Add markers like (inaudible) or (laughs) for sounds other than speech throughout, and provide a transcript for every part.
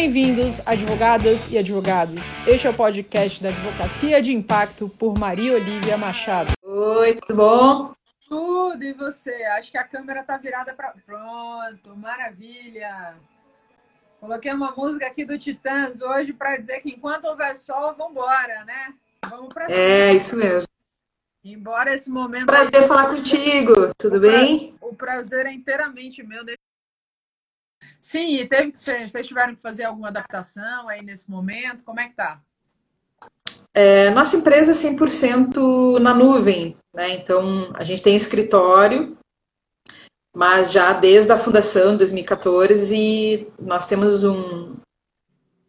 Bem-vindos, advogadas e advogados. Este é o podcast da Advocacia de Impacto por Maria Olivia Machado. Oi, tudo bom? Tudo, e você? Acho que a câmera tá virada para. Pronto, maravilha! Coloquei uma música aqui do Titãs hoje para dizer que enquanto houver sol, vamos embora, né? Vamos para É, isso mesmo. Embora esse momento. Prazer falar contigo, tudo o bem? Pra... O prazer é inteiramente meu. Sim, e teve que ser, vocês tiveram que fazer alguma adaptação aí nesse momento? Como é que tá? É, nossa empresa é 100% na nuvem, né? Então, a gente tem escritório, mas já desde a fundação, 2014, nós temos um,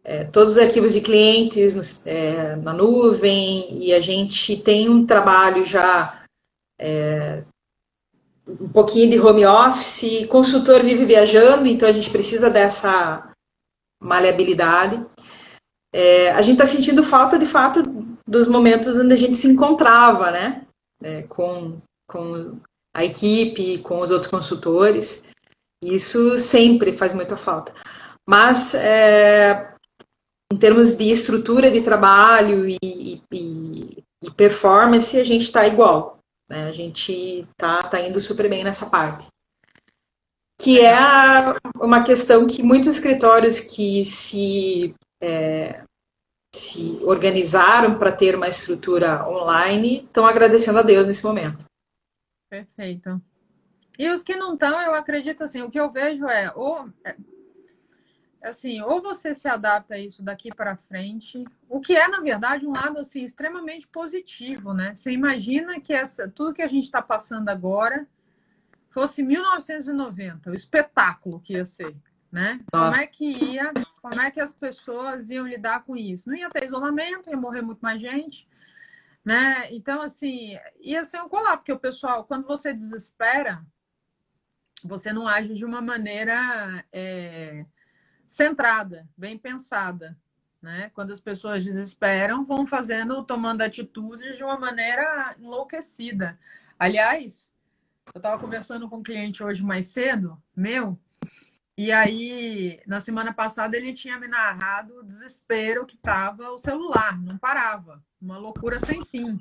é, todos os arquivos de clientes é, na nuvem e a gente tem um trabalho já é, um pouquinho de home office, consultor vive viajando, então a gente precisa dessa maleabilidade. É, a gente está sentindo falta, de fato, dos momentos onde a gente se encontrava, né? É, com, com a equipe, com os outros consultores. Isso sempre faz muita falta. Mas, é, em termos de estrutura de trabalho e, e, e performance, a gente está igual. Né? A gente tá, tá indo super bem nessa parte. Que é a, uma questão que muitos escritórios que se, é, se organizaram para ter uma estrutura online estão agradecendo a Deus nesse momento. Perfeito. E os que não estão, eu acredito assim, o que eu vejo é, ou é, assim, ou você se adapta a isso daqui para frente, o que é, na verdade, um lado assim extremamente positivo, né? Você imagina que essa, tudo que a gente está passando agora fosse 1990, o espetáculo que ia ser, né? Como é que ia, como é que as pessoas iam lidar com isso? Não ia ter isolamento, ia morrer muito mais gente, né? Então, assim, ia ser um colar, porque o pessoal, quando você desespera, você não age de uma maneira é, centrada, bem pensada. Né? Quando as pessoas desesperam, vão fazendo, tomando atitudes de uma maneira enlouquecida. Aliás, eu estava conversando com um cliente hoje mais cedo, meu, e aí, na semana passada, ele tinha me narrado o desespero que estava o celular, não parava. Uma loucura sem fim.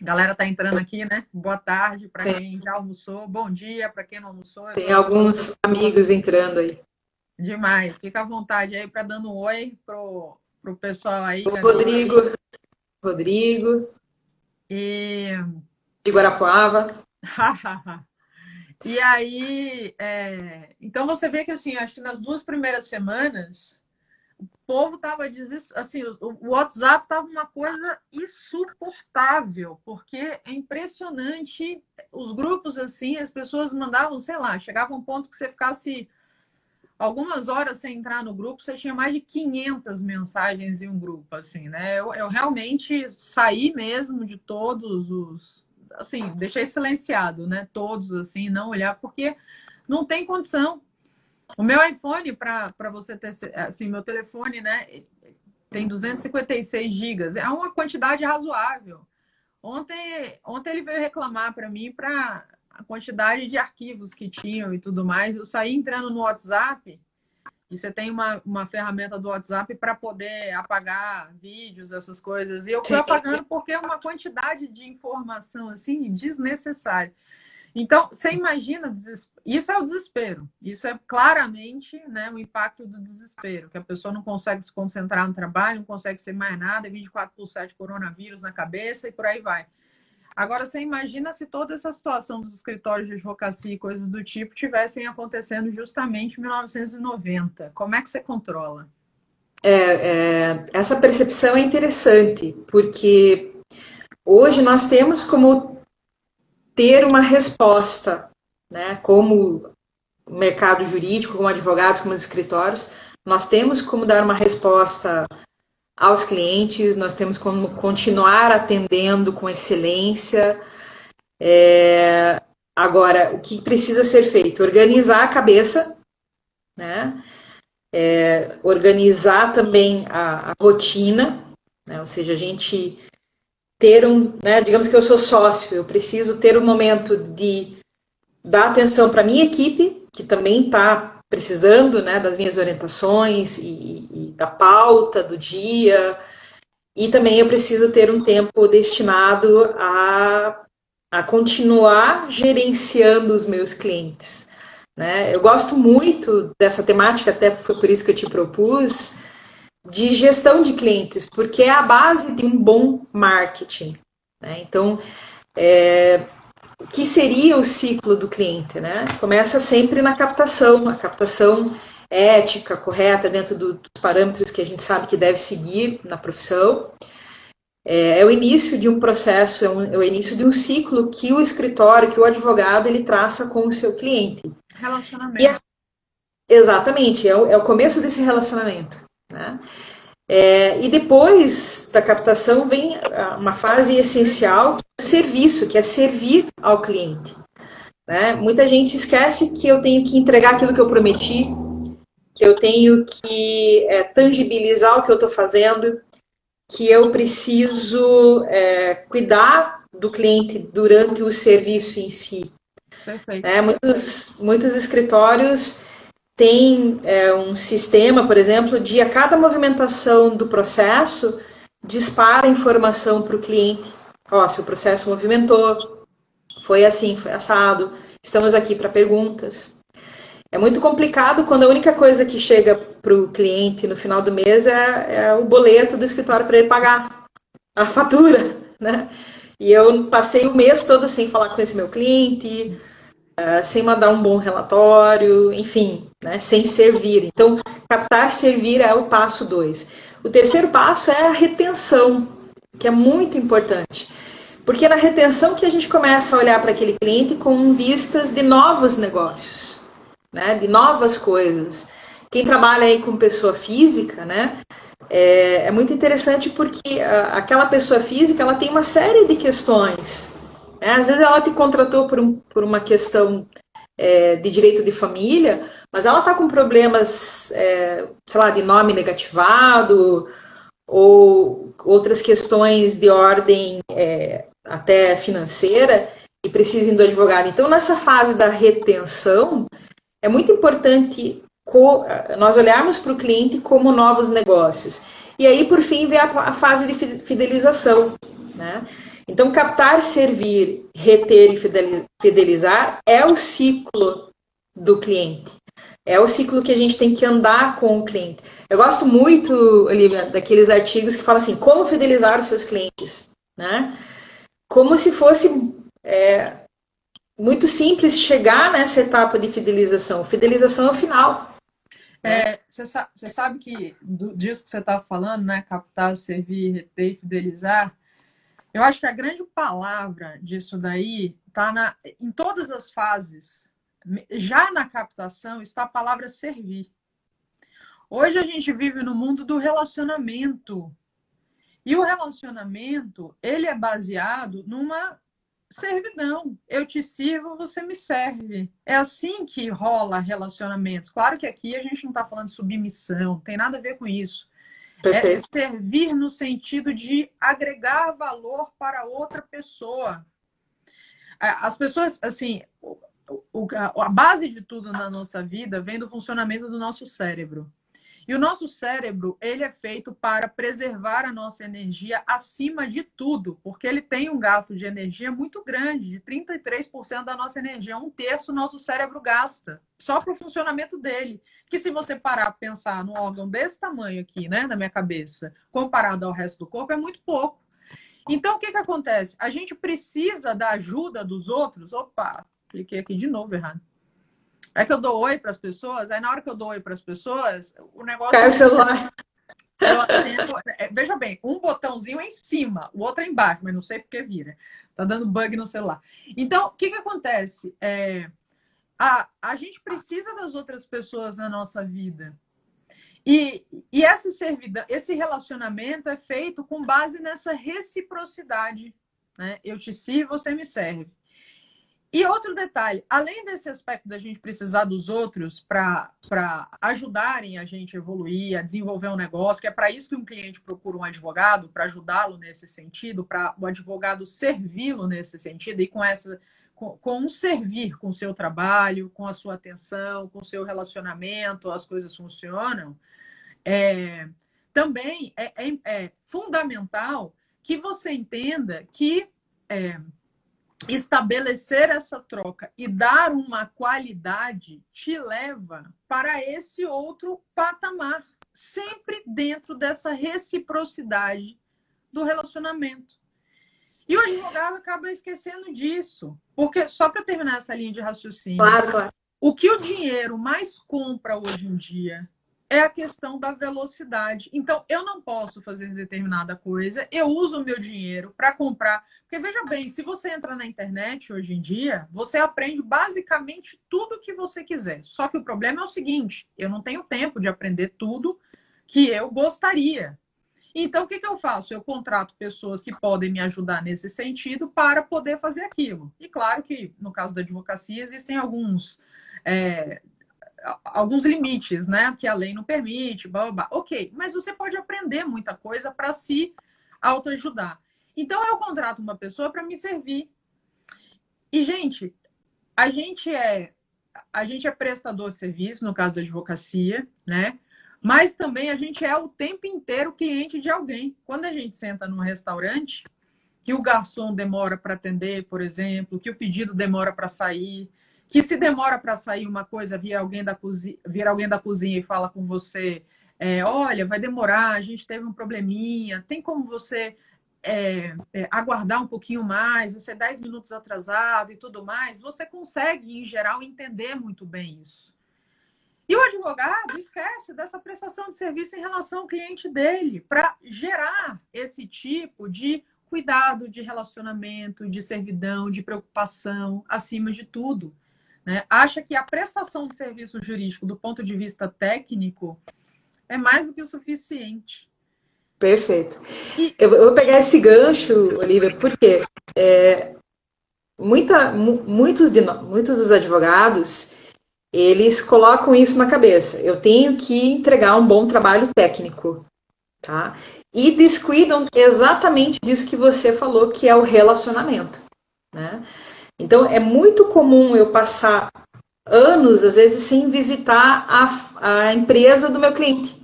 A galera tá entrando aqui, né? Boa tarde para quem já almoçou, bom dia para quem não almoçou. Tem alguns amigos entrando aí. Demais. Fica à vontade aí para dando um oi pro, pro pessoal aí. O Rodrigo. Rodrigo. E. De Guarapuava. (laughs) e aí, é... então você vê que assim, acho que nas duas primeiras semanas o povo tava desesperado, assim, o WhatsApp tava uma coisa insuportável, porque é impressionante os grupos assim, as pessoas mandavam, sei lá, chegava um ponto que você ficasse algumas horas sem entrar no grupo, você tinha mais de 500 mensagens em um grupo, assim, né? Eu, eu realmente saí mesmo de todos os, assim, deixei silenciado, né? Todos, assim, não olhar, porque não tem condição. O meu iPhone, para você ter, assim, meu telefone, né? Tem 256 gigas, é uma quantidade razoável. Ontem, ontem ele veio reclamar para mim para a quantidade de arquivos que tinham e tudo mais. Eu saí entrando no WhatsApp e você tem uma, uma ferramenta do WhatsApp para poder apagar vídeos, essas coisas. E eu fui apagando porque é uma quantidade de informação assim desnecessária. Então, você imagina, isso é o desespero. Isso é claramente né, o impacto do desespero, que a pessoa não consegue se concentrar no trabalho, não consegue ser mais nada, 24 por 7 coronavírus na cabeça e por aí vai. Agora, você imagina se toda essa situação dos escritórios de advocacia e coisas do tipo tivessem acontecendo justamente em 1990. Como é que você controla? É, é, essa percepção é interessante, porque hoje nós temos como ter uma resposta, né, como mercado jurídico, como advogados, como escritórios, nós temos como dar uma resposta aos clientes, nós temos como continuar atendendo com excelência. É, agora, o que precisa ser feito? Organizar a cabeça, né? É, organizar também a, a rotina, né? ou seja, a gente ter um, né, digamos que eu sou sócio, eu preciso ter um momento de dar atenção para minha equipe, que também está precisando né, das minhas orientações e, e, da pauta do dia. E também eu preciso ter um tempo destinado a, a continuar gerenciando os meus clientes. Né? Eu gosto muito dessa temática, até foi por isso que eu te propus, de gestão de clientes, porque é a base de um bom marketing. Né? Então, é, que seria o ciclo do cliente? Né? Começa sempre na captação, a captação ética, correta, dentro do, dos parâmetros que a gente sabe que deve seguir na profissão. É, é o início de um processo, é, um, é, o início de um ciclo que o escritório, que o advogado, ele traça com o seu cliente. Relacionamento. Exatamente, é o, é o começo desse relacionamento. Né? É, e depois da captação vem uma fase essencial, que é o serviço, que é servir ao cliente. Né? Muita gente esquece que eu tenho que entregar aquilo que eu prometi, que eu tenho que é, tangibilizar o que eu estou fazendo, que eu preciso é, cuidar do cliente durante o serviço em si. Perfeito. É, muitos, muitos escritórios têm é, um sistema, por exemplo, de a cada movimentação do processo dispara informação para o cliente. Ó, se o processo movimentou, foi assim, foi assado, estamos aqui para perguntas. É muito complicado quando a única coisa que chega para o cliente no final do mês é, é o boleto do escritório para ele pagar a fatura, né? E eu passei o mês todo sem falar com esse meu cliente, uh, sem mandar um bom relatório, enfim, né? sem servir. Então, captar servir é o passo dois. O terceiro passo é a retenção, que é muito importante. Porque é na retenção que a gente começa a olhar para aquele cliente com vistas de novos negócios né, de novas coisas. Quem trabalha aí com pessoa física, né, é, é muito interessante porque a, aquela pessoa física ela tem uma série de questões. Né? Às vezes ela te contratou por, um, por uma questão é, de direito de família, mas ela está com problemas, é, sei lá, de nome negativado ou outras questões de ordem é, até financeira e precisem do advogado. Então, nessa fase da retenção, é muito importante nós olharmos para o cliente como novos negócios. E aí, por fim, vem a, fase de fidelização. Né? Então, captar, servir, reter e fidelizar é o ciclo do cliente. É o ciclo que a gente tem que andar com o cliente. Eu gosto muito, Olivia, daqueles artigos que falam assim, como fidelizar os seus clientes. Né? Como se fosse é, muito simples chegar nessa etapa de fidelização. Fidelização é o final. É, você é, sabe que do, disso que você estava falando, né? Captar, servir, reter e fidelizar. Eu acho que a grande palavra disso daí está em todas as fases. Já na captação está a palavra servir. Hoje a gente vive no mundo do relacionamento. E o relacionamento, ele é baseado numa servidão. Eu te sirvo, você me serve. É assim que rola relacionamentos. Claro que aqui a gente não está falando de submissão, tem nada a ver com isso. É Perfeito. É servir no sentido de agregar valor para outra pessoa. É, as pessoas, assim, a base de tudo na nossa vida vem do funcionamento do nosso cérebro. E o nosso cérebro, ele é feito para preservar a nossa energia acima de tudo, porque ele tem um gasto de energia muito grande, de 33% da nossa energia, um terço nosso cérebro gasta, só para o funcionamento dele. Que se você parar para pensar num órgão desse tamanho aqui, né, na minha cabeça, comparado ao resto do corpo, é muito pouco. Então, o que, que acontece? A gente precisa da ajuda dos outros. Opa, cliquei aqui de novo errado. É que eu dou oi para as pessoas, aí na hora que eu dou oi para as pessoas, o negócio. Cai o celular. É, veja bem, um botãozinho é em cima, o outro é embaixo, mas não sei porque vira. Tá dando bug no celular. Então, o que, que acontece? É, a, a gente precisa das outras pessoas na nossa vida. E, e essa servidão, esse relacionamento é feito com base nessa reciprocidade. Né? Eu te sirvo, você me serve. E outro detalhe, além desse aspecto da gente precisar dos outros para ajudarem a gente a evoluir, a desenvolver um negócio, que é para isso que um cliente procura um advogado, para ajudá-lo nesse sentido, para o advogado servi-lo nesse sentido, e com essa, com, com um servir com o seu trabalho, com a sua atenção, com o seu relacionamento, as coisas funcionam, é, também é, é, é, fundamental que você entenda que é, estabelecer essa troca e dar uma qualidade te leva para esse outro patamar, sempre dentro dessa reciprocidade do relacionamento. E o advogado acaba esquecendo disso. Porque, só para terminar essa linha de raciocínio, claro, claro. o que o dinheiro mais compra hoje em dia é a questão da velocidade. Então, eu não posso fazer determinada coisa, eu uso o meu dinheiro para comprar. Porque, veja bem, se você entra na internet hoje em dia, você aprende basicamente tudo que você quiser. Só que o problema é o seguinte: eu não tenho tempo de aprender tudo que eu gostaria. Então, o que, que eu faço? Eu contrato pessoas que podem me ajudar nesse sentido para poder fazer aquilo. E claro que, no caso da advocacia, existem alguns. É, alguns limites, né? Que a lei não permite, blá, blá, blá. ok. Mas você pode aprender muita coisa para se autoajudar. Então eu contrato uma pessoa para me servir. E gente, a gente é a gente é prestador de serviço no caso da advocacia, né? Mas também a gente é o tempo inteiro cliente de alguém. Quando a gente senta num restaurante, que o garçom demora para atender, por exemplo, que o pedido demora para sair, que se demora para sair uma coisa, vir alguém da cozinha, vir alguém da cozinha e fala com você, é, olha, vai demorar, a gente teve um probleminha, tem como você é, é, aguardar um pouquinho mais, você é 10 minutos atrasado e tudo mais, você consegue, em geral, entender muito bem isso. E o advogado esquece dessa prestação de serviço em relação ao cliente dele, para gerar esse tipo de cuidado, de relacionamento, de servidão, de preocupação, acima de tudo né, acha que a prestação de serviço jurídico, do ponto de vista técnico, é mais do que o suficiente. Perfeito. E... Eu vou pegar esse gancho, Olivia, porque é, muita, muitos, de, muitos dos advogados eles colocam isso na cabeça. Eu tenho que entregar um bom trabalho técnico, tá? E descuidam exatamente disso que você falou, que é o relacionamento, né? Então, é muito comum eu passar anos, às vezes, sem visitar a, a empresa do meu cliente,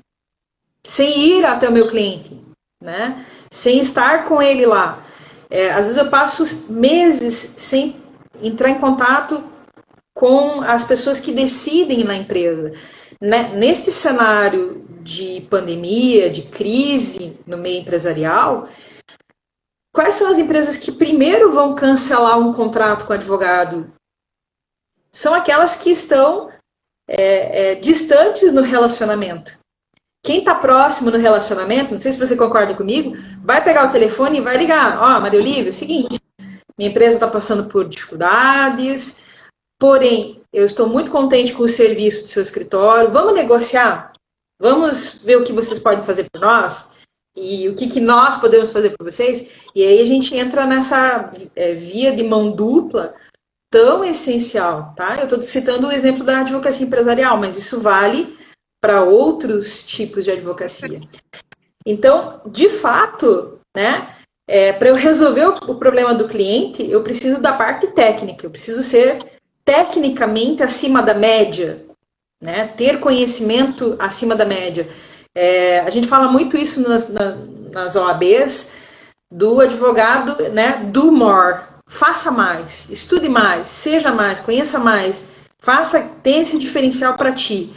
sem ir até o meu cliente, né? sem estar com ele lá. É, às vezes eu passo meses sem entrar em contato com as pessoas que decidem na empresa. Né? Neste cenário de pandemia, de crise no meio empresarial, Quais são as empresas que primeiro vão cancelar um contrato com advogado? São aquelas que estão é, é, distantes no relacionamento. Quem está próximo no relacionamento, não sei se você concorda comigo, vai pegar o telefone e vai ligar. Ó, oh, Maria Olívia, é o seguinte, minha empresa está passando por dificuldades, porém, eu estou muito contente com o serviço do seu escritório, vamos negociar? Vamos ver o que vocês podem fazer por nós? E o que, que nós podemos fazer por vocês. E aí a gente entra nessa é, via de mão dupla tão essencial, tá? Eu estou citando o exemplo da advocacia empresarial, mas isso vale para outros tipos de advocacia. Então, de fato, né, é, para eu resolver o, o problema do cliente, eu preciso da parte técnica, eu preciso ser tecnicamente acima da média, né, ter conhecimento acima da média. É, a gente fala muito isso nas, na, nas OABs, do advogado, né, do more, faça mais, estude mais, seja mais, conheça mais, faça, tenha esse diferencial para ti.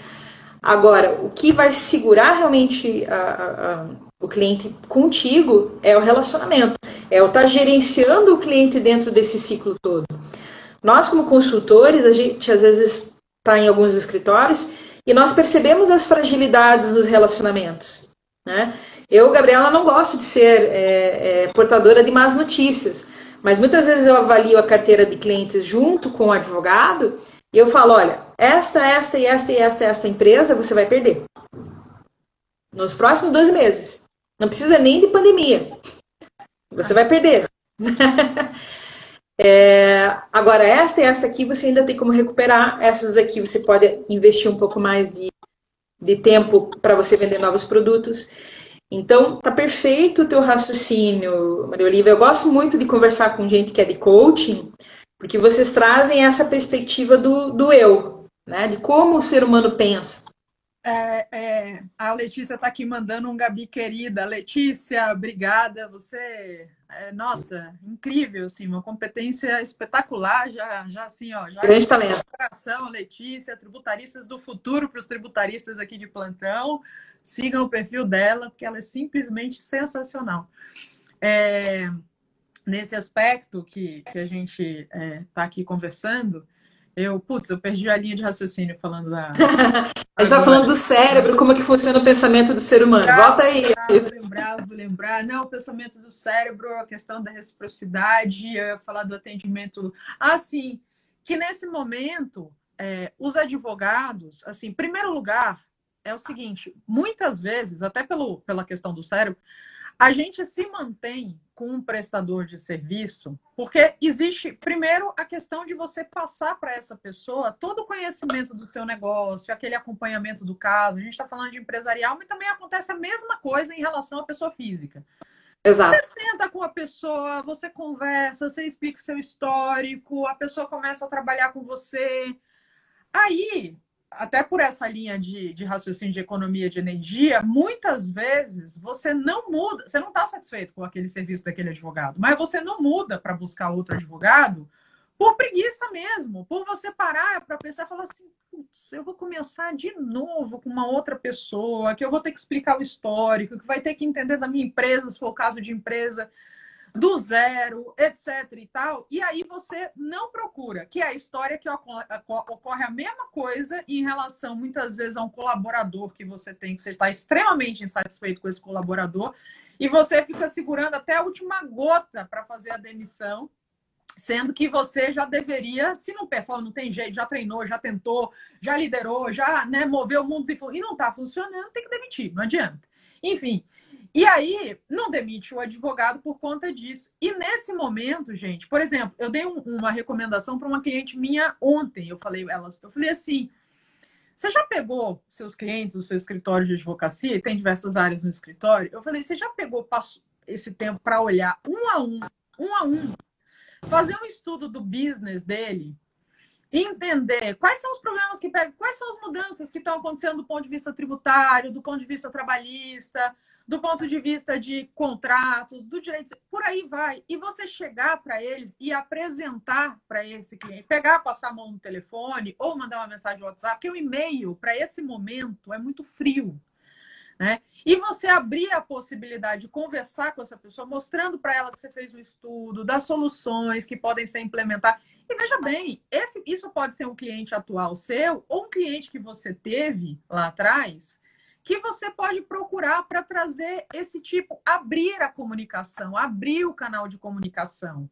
Agora, o que vai segurar realmente a, a, a, o cliente contigo é o relacionamento, é o estar tá gerenciando o cliente dentro desse ciclo todo. Nós, como consultores, a gente às vezes está em alguns escritórios e nós percebemos as fragilidades dos relacionamentos. Né? Eu, Gabriela, não gosto de ser é, é, portadora de más notícias, mas muitas vezes eu avalio a carteira de clientes junto com o advogado e eu falo: olha, esta, esta e esta e esta, esta empresa você vai perder nos próximos dois meses. Não precisa nem de pandemia. Você vai perder. (laughs) É, agora, esta e esta aqui você ainda tem como recuperar. Essas aqui você pode investir um pouco mais de, de tempo para você vender novos produtos. Então, tá perfeito o teu raciocínio, Maria Olivia. Eu gosto muito de conversar com gente que é de coaching, porque vocês trazem essa perspectiva do, do eu, né? De como o ser humano pensa. É, é, a Letícia está aqui mandando um Gabi querida. Letícia, obrigada. Você, é, nossa, incrível, assim, uma competência espetacular. Já, já assim, ó, já grande talento. Coração, Letícia, tributaristas do futuro para os tributaristas aqui de plantão. Sigam o perfil dela, porque ela é simplesmente sensacional. É, nesse aspecto que, que a gente está é, aqui conversando, eu, putz, eu perdi a linha de raciocínio falando da. a gente está falando do cérebro, como é que funciona o pensamento do ser humano. Lembrar, Volta aí. Vou lembrar, vou lembrar. Não, o pensamento do cérebro, a questão da reciprocidade, eu ia falar do atendimento. Assim, que nesse momento, é, os advogados, assim, em primeiro lugar, é o seguinte: muitas vezes, até pelo, pela questão do cérebro, a gente se mantém com um prestador de serviço, porque existe, primeiro, a questão de você passar para essa pessoa todo o conhecimento do seu negócio, aquele acompanhamento do caso. A gente está falando de empresarial, mas também acontece a mesma coisa em relação à pessoa física. Exato. Você senta com a pessoa, você conversa, você explica seu histórico, a pessoa começa a trabalhar com você. Aí, até por essa linha de, de raciocínio de economia de energia, muitas vezes você não muda, você não está satisfeito com aquele serviço daquele advogado, mas você não muda para buscar outro advogado por preguiça mesmo, por você parar para pensar e falar assim, eu vou começar de novo com uma outra pessoa, que eu vou ter que explicar o histórico, que vai ter que entender da minha empresa, se for o caso de empresa do zero, etc e tal. E aí você não procura, que é a história que ocorre, a mesma coisa em relação, muitas vezes, a um colaborador que você tem, que você está extremamente insatisfeito com esse colaborador, e você fica segurando até a última gota para fazer a demissão, sendo que você já deveria, se não performa, não tem jeito, já treinou, já tentou, já liderou, já né, moveu mundos e, e não está funcionando, tem que demitir, não adianta. Enfim, e aí, não demite o advogado por conta disso. E nesse momento, gente, por exemplo, eu dei um, uma recomendação para uma cliente minha ontem. Eu falei, ela, eu falei assim: você já pegou seus clientes, o seu escritório de advocacia, tem diversas áreas no escritório? Eu falei, você já pegou esse tempo para olhar um a um, um a um, fazer um estudo do business dele, entender quais são os problemas que pegam, quais são as mudanças que estão acontecendo do ponto de vista tributário, do ponto de vista trabalhista, do ponto de vista de contratos, do direito, por aí vai. E você chegar para eles e apresentar para esse cliente, pegar, passar a mão no telefone ou mandar uma mensagem no WhatsApp, porque o e-mail, para esse momento, é muito frio. Né? E você abrir a possibilidade de conversar com essa pessoa, mostrando para ela que você fez um estudo, das soluções que podem ser implementadas. E veja bem, esse, isso pode ser um cliente atual seu ou um cliente que você teve lá atrás que você pode procurar para trazer esse tipo, abrir a comunicação, abrir o canal de comunicação.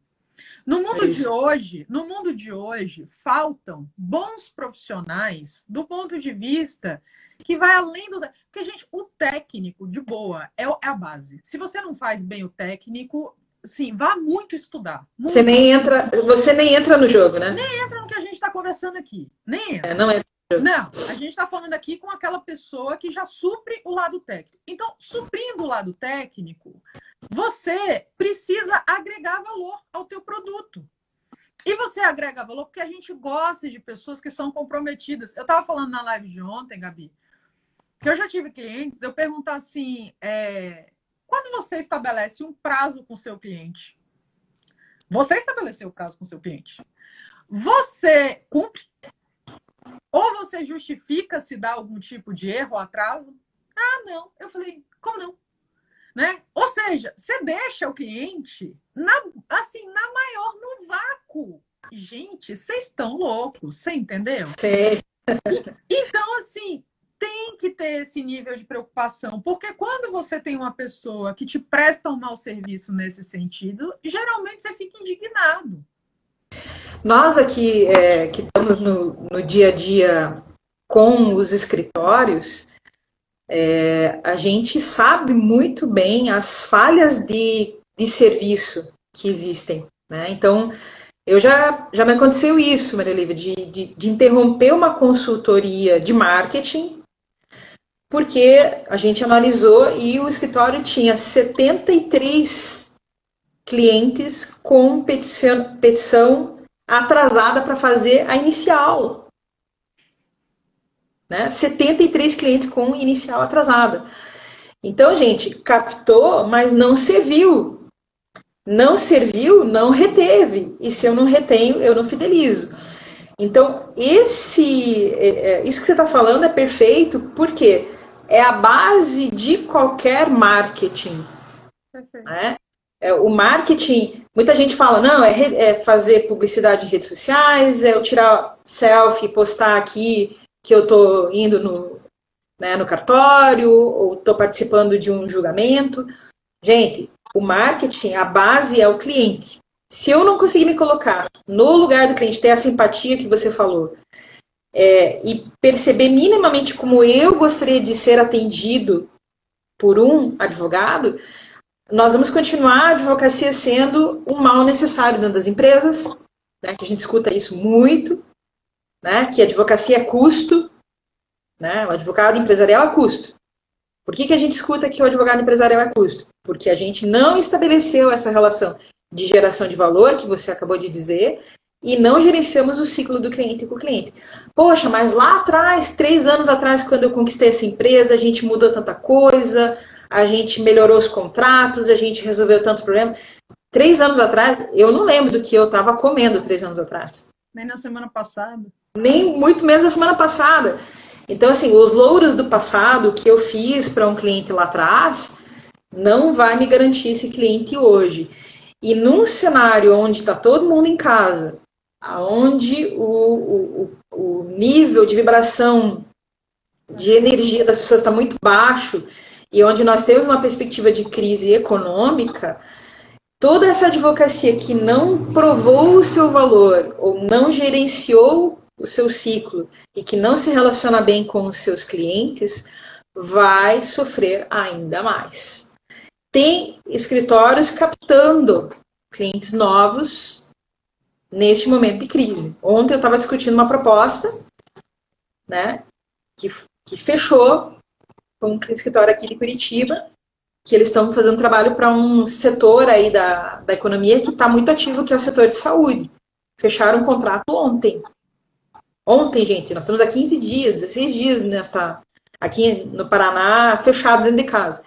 No mundo é de hoje, no mundo de hoje, faltam bons profissionais do ponto de vista que vai além do. Porque, gente, o técnico, de boa, é, é a base. Se você não faz bem o técnico, sim, vá muito estudar. Muito. Você nem entra, você nem entra no jogo, né? Nem entra no que a gente está conversando aqui. Nem entra. É, não é não, a gente está falando aqui com aquela pessoa que já supre o lado técnico. Então, suprindo o lado técnico, você precisa agregar valor ao teu produto. E você agrega valor porque a gente gosta de pessoas que são comprometidas. Eu estava falando na live de ontem, Gabi, que eu já tive clientes, eu perguntar assim, é, quando você estabelece um prazo com seu cliente, você estabeleceu o prazo com seu cliente, você cumpre? Ou você justifica se dá algum tipo de erro ou atraso? Ah, não. Eu falei, como não? Né? Ou seja, você deixa o cliente na, assim, na maior no vácuo. Gente, vocês estão loucos, você entendeu? Sim. Então, assim, tem que ter esse nível de preocupação, porque quando você tem uma pessoa que te presta um mau serviço nesse sentido, geralmente você fica indignado. Nós aqui é, que estamos no, no dia a dia com os escritórios, é, a gente sabe muito bem as falhas de, de serviço que existem. Né? Então, eu já, já me aconteceu isso, Maria Lívia, de, de, de interromper uma consultoria de marketing, porque a gente analisou e o escritório tinha 73 clientes com petição, petição atrasada para fazer a inicial. Né? 73 clientes com inicial atrasada. Então, gente, captou, mas não serviu. Não serviu, não reteve. E se eu não retenho, eu não fidelizo. Então, esse, é, é, isso que você está falando é perfeito, porque é a base de qualquer marketing. Né? É, o marketing, muita gente fala, não, é, é, fazer publicidade em redes sociais, é eu tirar selfie, postar aqui que eu estou indo no, né, no cartório, ou estou participando de um julgamento. Gente, o marketing, a base é o cliente. Se eu não conseguir me colocar no lugar do cliente, ter a simpatia que você falou, é, e perceber minimamente como eu gostaria de ser atendido por um advogado, nós vamos continuar a advocacia sendo um mal necessário dentro das empresas, né, que a gente escuta isso muito, né, que a advocacia é custo, né, o advogado empresarial é custo. Por que, que a gente escuta que o advogado empresarial é custo? Porque a gente não estabeleceu essa relação de geração de valor, que você acabou de dizer, e não gerenciamos o ciclo do cliente com o cliente. Poxa, mas lá atrás, três anos atrás, quando eu conquistei essa empresa, a gente mudou tanta coisa, a gente melhorou os contratos, a gente resolveu tantos problemas. Três anos atrás, eu não lembro do que eu estava comendo três anos atrás. Nem na semana passada. Nem muito menos na semana passada. Então, assim, os louros do passado que eu fiz para um cliente lá atrás não vai me garantir esse cliente hoje. E num cenário onde está todo mundo em casa, onde o, o, o nível de vibração de energia das pessoas está muito baixo e onde nós temos uma perspectiva de crise econômica, toda essa advocacia que não provou o seu valor ou não gerenciou o seu ciclo e que não se relaciona bem com os seus clientes, vai sofrer ainda mais tem escritórios captando clientes novos neste momento de crise. Ontem eu estava discutindo uma proposta, né, que, que fechou com um escritório aqui de Curitiba, que eles estão fazendo trabalho para um setor aí da, da economia que está muito ativo, que é o setor de saúde. Fecharam um contrato ontem. Ontem, gente, nós estamos há 15 dias, 16 dias nesta, aqui no Paraná, fechados dentro de casa.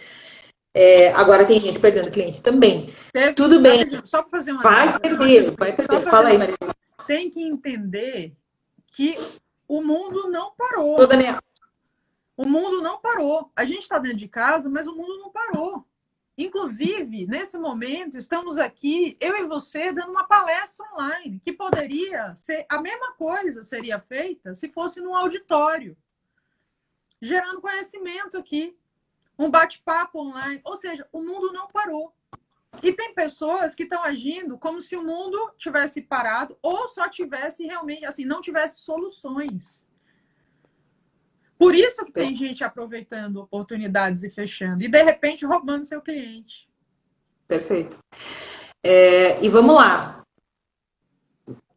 É, agora tem gente perdendo cliente também. Teve, Tudo bem. Só para fazer uma. Vai perder, vai perder. Fala aí, Maria. Tem que entender que o mundo não parou. Ô, Daniel. O mundo não parou. A gente está dentro de casa, mas o mundo não parou. Inclusive, nesse momento, estamos aqui, eu e você, dando uma palestra online, que poderia ser a mesma coisa seria feita se fosse num auditório, gerando conhecimento aqui um bate-papo online. Ou seja, o mundo não parou. E tem pessoas que estão agindo como se o mundo tivesse parado ou só tivesse realmente, assim, não tivesse soluções. Por isso que tem gente aproveitando oportunidades e fechando. E, de repente, roubando seu cliente. Perfeito. É, e vamos lá.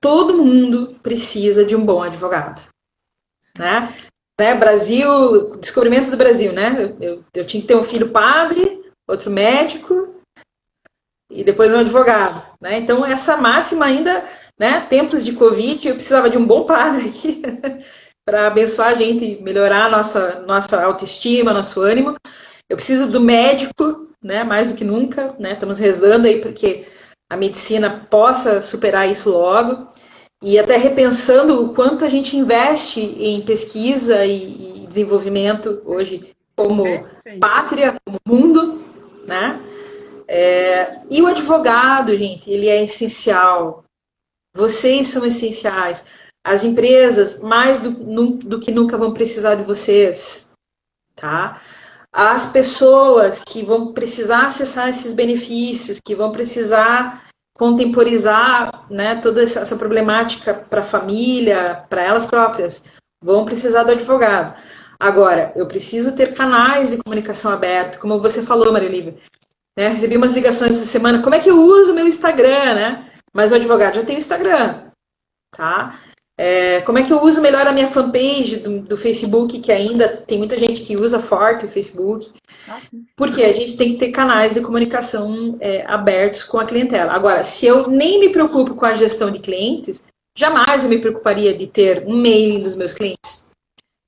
Todo mundo precisa de um bom advogado. Né? né? Brasil, descobrimento do Brasil, né? Eu, eu tinha que ter um filho padre, outro médico e depois um advogado, né? Então essa máxima ainda, né? Tempos de Covid, eu precisava de um bom padre aqui (laughs) para abençoar a gente, melhorar a nossa nossa autoestima, nosso ânimo. Eu preciso do médico, né? Mais do que nunca, né? Estamos rezando aí porque a medicina possa superar isso logo e até repensando o quanto a gente investe em pesquisa e, desenvolvimento hoje como pátria, como mundo, né? É, e o advogado, gente, ele é essencial. Vocês são essenciais. As empresas, mais do, do que nunca, vão precisar de vocês, tá? As pessoas que vão precisar acessar esses benefícios, que vão precisar contemporizar né, toda essa problemática para a família, para elas próprias, vão precisar do advogado. Agora, eu preciso ter canais de comunicação aberto, como você falou, Maria Olivia. Né, recebi umas ligações essa semana, como é que eu uso o meu Instagram, né? Mas o advogado já tem Instagram, tá? É, como é que eu uso melhor a minha fanpage do, do, Facebook, que ainda tem muita gente que usa forte o Facebook. Ah, porque a gente tem que ter canais de comunicação é, abertos com a clientela. Agora, se eu nem me preocupo com a gestão de clientes, jamais eu me preocuparia de ter um mailing dos meus clientes.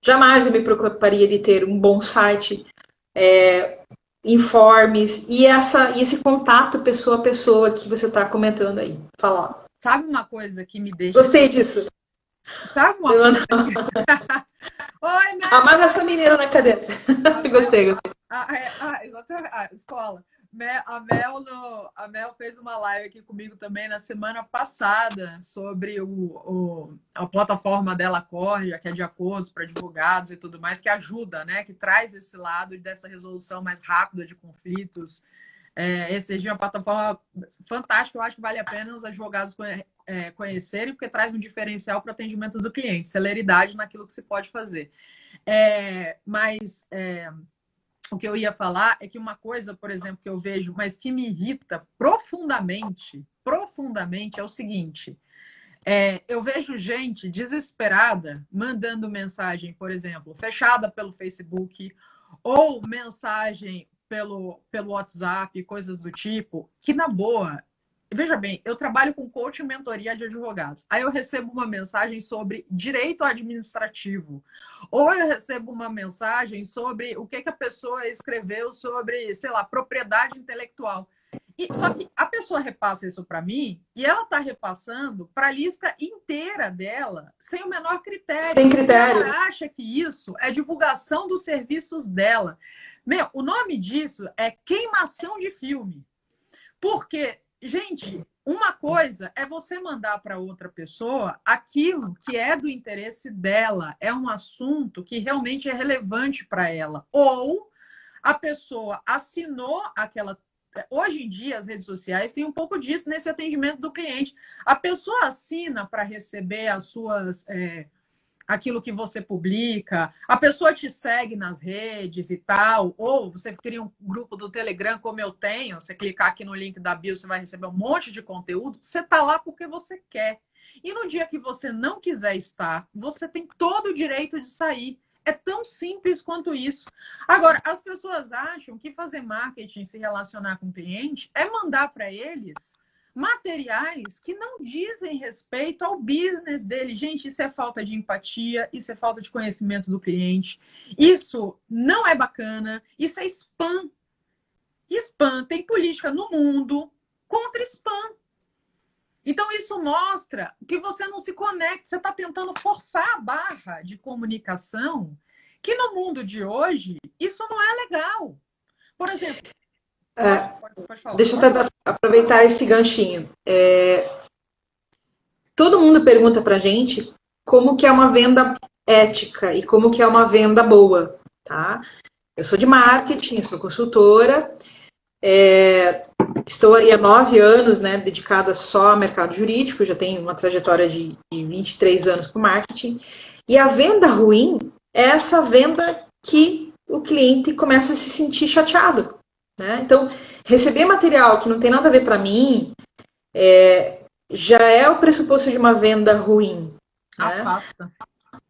Jamais eu me preocuparia de ter um bom site, é, informes e, essa, e esse contato pessoa a pessoa que você está comentando aí. Fala. Sabe uma coisa que me deixa. Gostei disso. Sabe uma coisa? (laughs) Oi, Mel. Amarra essa menina na cadeira. (laughs) gostei, gostei. Ah, é, ah, exatamente. Ah, escola. A Mel, no, a Mel fez uma live aqui comigo também na semana passada sobre o, o a plataforma dela Corja, que é de acordo para advogados e tudo mais, que ajuda, né? Que traz esse lado dessa resolução mais rápida de conflitos. É, esse é uma plataforma fantástica, eu acho que vale a pena os advogados é, conhecerem, porque traz um diferencial para o atendimento do cliente, celeridade naquilo que se pode fazer. É, mas é, o que eu ia falar é que uma coisa, por exemplo, que eu vejo, mas que me irrita profundamente, profundamente, é o seguinte. É, eu vejo gente desesperada mandando mensagem, por exemplo, fechada pelo Facebook ou mensagem pelo, pelo WhatsApp, coisas do tipo, que na boa Veja bem, eu trabalho com coaching e mentoria de advogados. Aí eu recebo uma mensagem sobre direito administrativo. Ou eu recebo uma mensagem sobre o que, que a pessoa escreveu sobre, sei lá, propriedade intelectual. E, só que a pessoa repassa isso para mim e ela está repassando para a lista inteira dela sem o menor critério. Sem critério. Ela acha que isso é divulgação dos serviços dela. Meu, o nome disso é queimação de filme. Porque Gente, uma coisa é você mandar para outra pessoa aquilo que é do interesse dela, é um assunto que realmente é relevante para ela. Ou a pessoa assinou aquela. Hoje em dia, as redes sociais têm um pouco disso nesse atendimento do cliente. A pessoa assina para receber as suas. É aquilo que você publica, a pessoa te segue nas redes e tal, ou você cria um grupo do Telegram, como eu tenho, você clicar aqui no link da bio, você vai receber um monte de conteúdo, você está lá porque você quer. E no dia que você não quiser estar, você tem todo o direito de sair. É tão simples quanto isso. Agora, as pessoas acham que fazer marketing, se relacionar com o cliente, é mandar para eles materiais que não dizem respeito ao business dele. Gente, isso é falta de empatia, isso é falta de conhecimento do cliente. Isso não é bacana, isso é spam. Spam tem política no mundo contra spam. Então, isso mostra que você não se conecta, você está tentando forçar a barra de comunicação, que no mundo de hoje, isso não é legal. Por exemplo, é, pode, pode deixa eu aproveitar esse ganchinho. É, todo mundo pergunta pra gente como que é uma venda ética e como que é uma venda boa, tá? Eu sou de marketing, sou consultora, é, estou aí há nove anos, né, dedicada só ao mercado jurídico, já tenho uma trajetória de, de 23 anos com marketing, e a venda ruim é essa venda que o cliente começa a se sentir chateado, né? Então, receber material que não tem nada a ver para mim é, já é o pressuposto de uma venda ruim. Né? Afasta.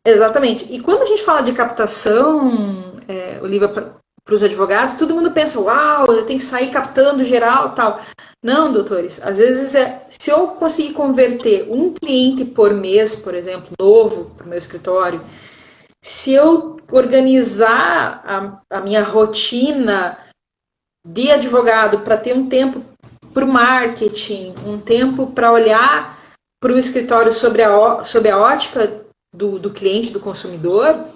Exatamente. E quando a gente fala de captação, é, Olivia, para os advogados, todo mundo pensa, uau, eu tenho que sair captando geral tal. Não, doutores, às vezes é, se eu conseguir converter um cliente por mês, por exemplo, novo para o meu escritório, se eu organizar a, a minha rotina de advogado para ter um tempo para o marketing, um tempo para olhar para o escritório sobre a, sobre a ótica do, do cliente, do consumidor,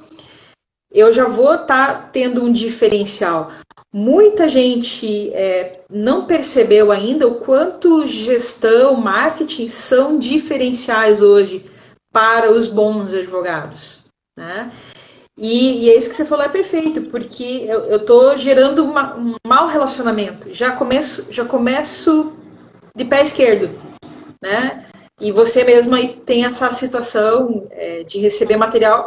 eu já vou estar tá tendo um diferencial. Muita gente é, não percebeu ainda o quanto gestão, marketing são diferenciais hoje para os bons advogados. Né? E, e, é isso que você falou é perfeito, porque eu estou gerando uma, um mau relacionamento. Já começo, já começo de pé esquerdo, né? E você mesmo aí tem essa situação é, de receber material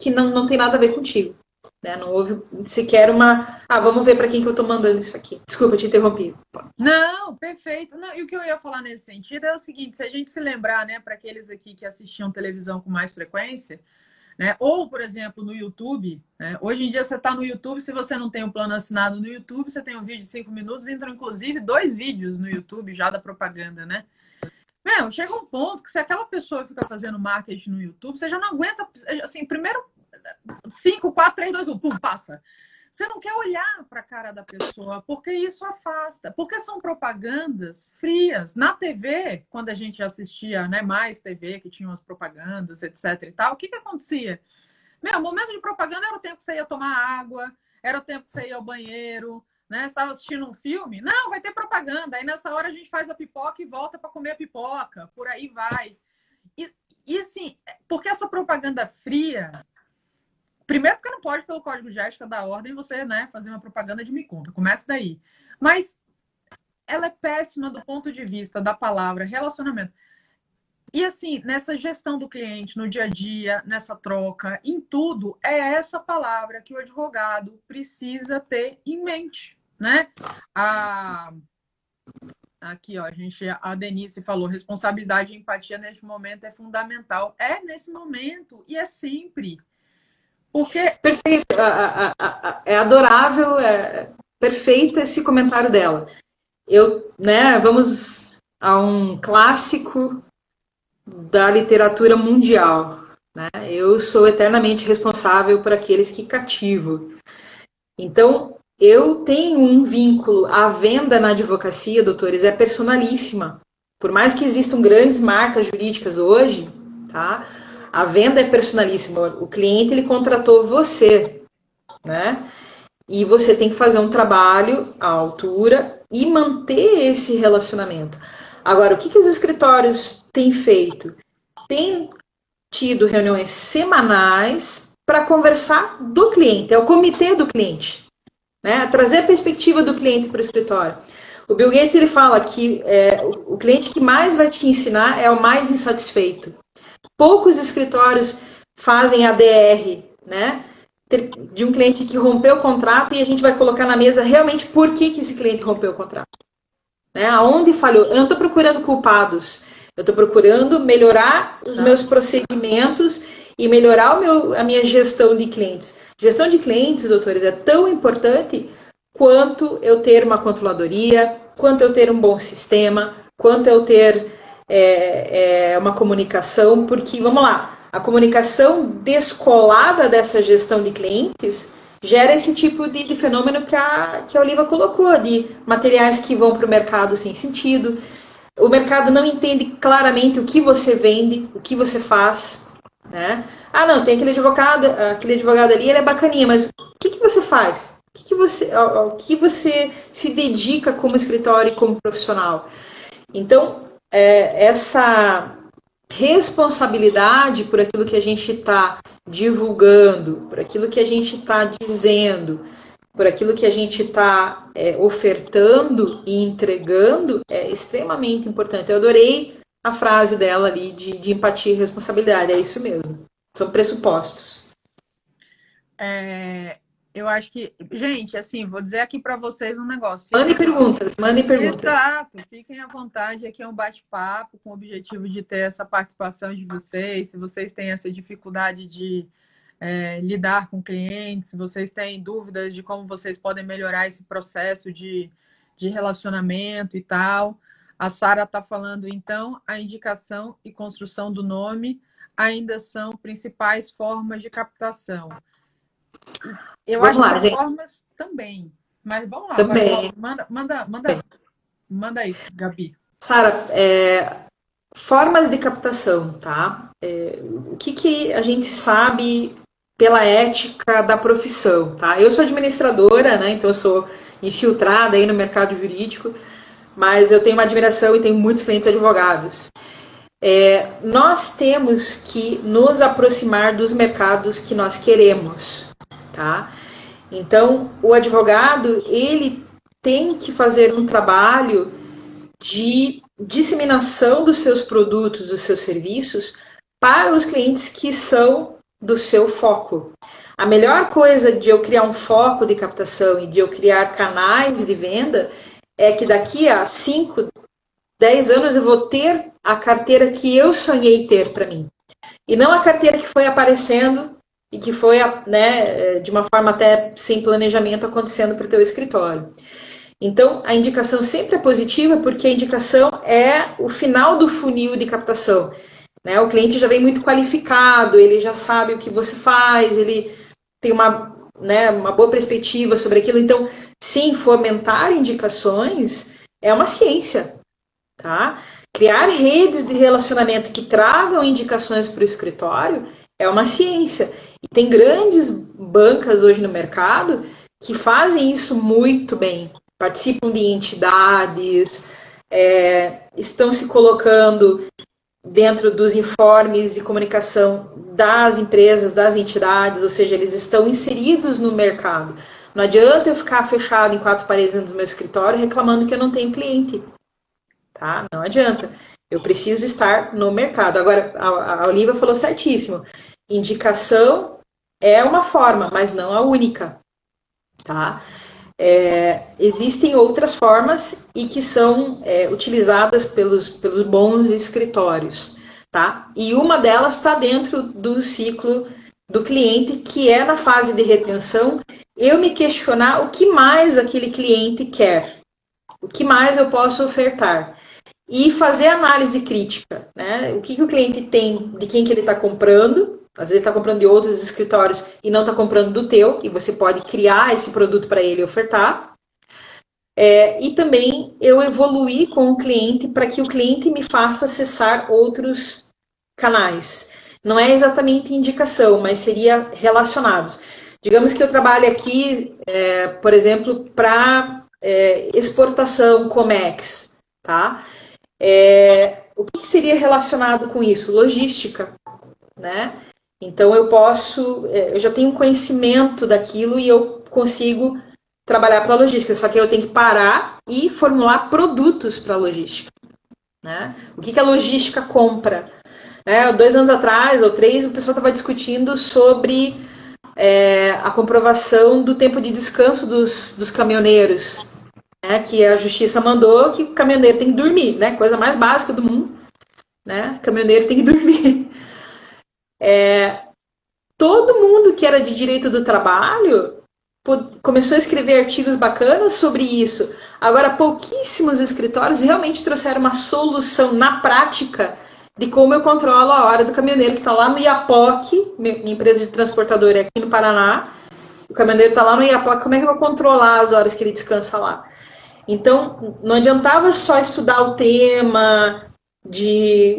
que não, não tem nada a ver contigo. Né? Não houve sequer uma. Ah, vamos ver para quem que eu estou mandando isso aqui. Desculpa, te interrompi. Não, perfeito. Não, e o que eu ia falar nesse sentido é o seguinte: se a gente se lembrar, né, para aqueles aqui que assistiam televisão com mais frequência, né? Ou, por exemplo, no YouTube. Né? Hoje em dia você está no YouTube, se você não tem um plano assinado no YouTube, você tem um vídeo de cinco minutos, entram inclusive dois vídeos no YouTube já da propaganda, né? Meu, chega um ponto que se aquela pessoa fica fazendo marketing no YouTube, você já não aguenta. Assim, primeiro, 5, 4, 3, 2, 1, pum, passa. Você não quer olhar para a cara da pessoa, porque isso afasta. Porque são propagandas frias. Na TV, quando a gente assistia né, mais TV, que tinha umas propagandas, etc e tal, o que, que acontecia? Meu, momento de propaganda era o tempo que você ia tomar água, era o tempo que você ia ao banheiro, né? Você estava assistindo um filme? Não, vai ter propaganda. Aí nessa hora a gente faz a pipoca e volta para comer a pipoca. Por aí vai. E, e assim, porque essa propaganda fria, Primeiro, porque não pode, pelo código de ética da ordem, você né, fazer uma propaganda de me compra. Começa daí. Mas ela é péssima do ponto de vista da palavra relacionamento. E assim, nessa gestão do cliente, no dia a dia, nessa troca, em tudo, é essa palavra que o advogado precisa ter em mente, né? A... Aqui, ó, a gente, a Denise falou, responsabilidade e empatia neste momento é fundamental. É nesse momento e é sempre. Porque... Perfeito, é adorável, é perfeito esse comentário dela. Eu, né, vamos a um clássico da literatura mundial. Né? Eu sou eternamente responsável por aqueles que cativo. Então, eu tenho um vínculo. A venda na advocacia, doutores, é personalíssima. Por mais que existam grandes marcas jurídicas hoje, tá? A venda é personalíssima. O cliente ele contratou você, né? E você tem que fazer um trabalho à altura e manter esse relacionamento. Agora, o que, que os escritórios têm feito? Tem tido reuniões semanais para conversar do cliente, é o comitê do cliente, né? Trazer a perspectiva do cliente para o escritório. O Bill Gates ele fala que é, o cliente que mais vai te ensinar é o mais insatisfeito. Poucos escritórios fazem ADR, né? De um cliente que rompeu o contrato e a gente vai colocar na mesa realmente por que, que esse cliente rompeu o contrato. Né? Aonde falhou? Eu não estou procurando culpados. Eu estou procurando melhorar os meus procedimentos e melhorar o meu, a minha gestão de clientes. Gestão de clientes, doutores, é tão importante quanto eu ter uma controladoria, quanto eu ter um bom sistema, quanto eu ter é, é uma comunicação, porque, vamos lá, a comunicação descolada dessa gestão de clientes gera esse tipo de, de fenômeno que a, que a Oliva colocou, de materiais que vão para o mercado sem sentido. O mercado não entende claramente o que você vende, o que você faz. Né? Ah, não, tem aquele advogado, aquele advogado ali, ele é bacaninha, mas o que, que você faz? O que, que você, ao, ao que você se dedica como escritório e como profissional? Então, é, essa responsabilidade por aquilo que a gente está divulgando, por aquilo que a gente está dizendo, por aquilo que a gente está é, ofertando e entregando é extremamente importante. Eu adorei a frase dela ali de, de empatia e responsabilidade, é isso mesmo. São pressupostos. É, eu acho que, gente, assim, vou dizer aqui para vocês um negócio. Mandem perguntas, mandem perguntas. Exato, fiquem à vontade. Aqui é um bate-papo com o objetivo de ter essa participação de vocês. Se vocês têm essa dificuldade de é, lidar com clientes, se vocês têm dúvidas de como vocês podem melhorar esse processo de, de relacionamento e tal. A Sara está falando, então, a indicação e construção do nome ainda são principais formas de captação. Eu vamos acho lá, que formas também. Mas vamos lá. Também. manda, manda, manda, manda aí, Gabi. Sara, é, formas de captação, tá? É, o que, que a gente sabe pela ética da profissão, tá? Eu sou administradora, né? Então eu sou infiltrada aí no mercado jurídico, mas eu tenho uma admiração e tenho muitos clientes advogados. É, nós temos que nos aproximar dos mercados que nós queremos, tá? Então, o advogado, ele tem que fazer um trabalho de disseminação dos seus produtos, dos seus serviços para os clientes que são do seu foco. A melhor coisa de eu criar um foco de captação e de eu criar canais de venda é que daqui a 5, 10 anos eu vou ter a carteira que eu sonhei ter para mim. E não a carteira que foi aparecendo e que foi, né, de uma forma até sem planejamento acontecendo para o teu escritório. Então, a indicação sempre é positiva porque a indicação é o final do funil de captação. Né? O cliente já vem muito qualificado, ele já sabe o que você faz, ele tem uma, né, uma boa perspectiva sobre aquilo. Então, sim, fomentar indicações é uma ciência. Tá? Criar redes de relacionamento que tragam indicações para o escritório é uma ciência. E tem grandes bancas hoje no mercado que fazem isso muito bem participam de entidades, é, estão se colocando dentro dos informes de comunicação das empresas, das entidades, ou seja, eles estão inseridos no mercado. Não adianta eu ficar fechado em quatro paredes dentro do meu escritório reclamando que eu não tenho cliente. Tá? Não adianta. Eu preciso estar no mercado. Agora, a, a Olivia falou certíssimo. Indicação é uma forma, mas não a única. Tá? É, existem outras formas e que são é, utilizadas pelos, pelos bons escritórios, tá? E uma delas está dentro do ciclo do cliente, que é na fase de retenção, eu me questionar o que mais aquele cliente quer, o que mais eu posso ofertar e fazer análise crítica, né? O que, que o cliente tem, de quem que ele está comprando, às vezes está comprando de outros escritórios e não está comprando do teu, e você pode criar esse produto para ele ofertar. É, e também eu evoluir com o cliente para que o cliente me faça acessar outros canais. Não é exatamente indicação, mas seria relacionados. Digamos que eu trabalhe aqui, é, por exemplo, para é, exportação Comex, tá? É, o que seria relacionado com isso? Logística, né? Então eu posso, é, eu já tenho conhecimento daquilo e eu consigo trabalhar para a logística, só que eu tenho que parar e formular produtos para a logística. Né? O que, que a logística compra? É, dois anos atrás, ou três, o pessoal estava discutindo sobre é, a comprovação do tempo de descanso dos, dos caminhoneiros. Né? Que a justiça mandou que o caminhoneiro tem que dormir, né? coisa mais básica do mundo. Né? Caminhoneiro tem que (laughs) dormir. É, todo mundo que era de direito do trabalho começou a escrever artigos bacanas sobre isso. Agora, pouquíssimos escritórios realmente trouxeram uma solução na prática de como eu controlo a hora do caminhoneiro que está lá no Iapoc, minha empresa de transportadora é aqui no Paraná. O caminhoneiro está lá no Iapoc, como é que eu vou controlar as horas que ele descansa lá? Então, não adiantava só estudar o tema de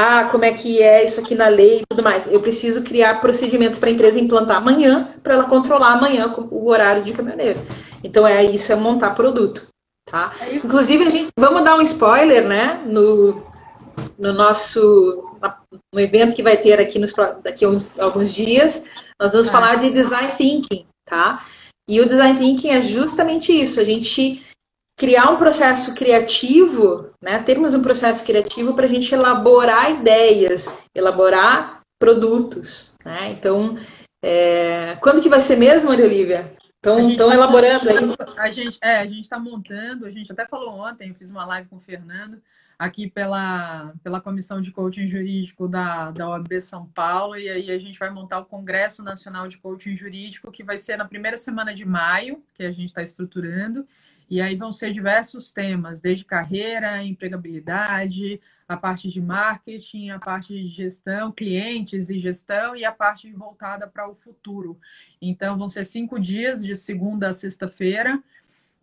ah, como é que é isso aqui na lei e tudo mais. Eu preciso criar procedimentos para a empresa implantar amanhã, para ela controlar amanhã o horário de caminhoneiro. Então é isso, é montar produto. Tá? É Inclusive, a gente, vamos dar um spoiler, né? No, no nosso no evento que vai ter aqui nos, daqui a uns, alguns dias, nós vamos ah. falar de design thinking, tá? E o design thinking é justamente isso, a gente criar um processo criativo, né, termos um processo criativo para a gente elaborar ideias, elaborar produtos. Né? Então, é... quando que vai ser mesmo, Maria Olivia? Estão tá elaborando aí? A gente é, a gente está montando, a gente até falou ontem, eu fiz uma live com o Fernando, aqui pela, pela Comissão de Coaching Jurídico da, da OAB São Paulo, e aí a gente vai montar o Congresso Nacional de Coaching Jurídico, que vai ser na primeira semana de maio, que a gente está estruturando, e aí vão ser diversos temas, desde carreira, empregabilidade, a parte de marketing, a parte de gestão, clientes e gestão, e a parte voltada para o futuro. Então, vão ser cinco dias, de segunda a sexta-feira,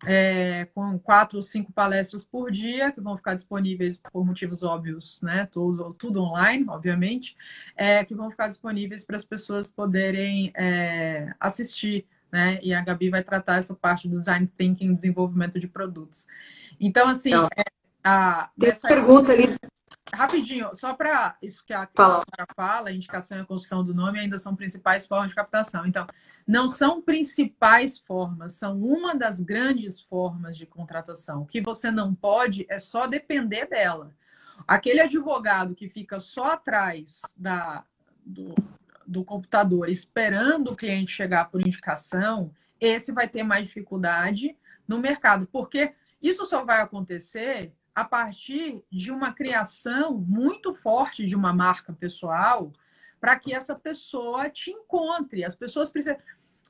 é, com quatro ou cinco palestras por dia, que vão ficar disponíveis por motivos óbvios, né? Tudo, tudo online, obviamente, é, que vão ficar disponíveis para as pessoas poderem é, assistir né? E a Gabi vai tratar essa parte do design thinking, desenvolvimento de produtos. Então, assim, é, a, Tem essa... pergunta ali. Rapidinho, só para isso que a fala. fala, a indicação e a construção do nome ainda são principais formas de captação. Então, não são principais formas, são uma das grandes formas de contratação. O que você não pode é só depender dela. Aquele advogado que fica só atrás da, do, do computador esperando o cliente chegar por indicação, esse vai ter mais dificuldade no mercado, porque isso só vai acontecer a partir de uma criação muito forte de uma marca pessoal para que essa pessoa te encontre. As pessoas precisam.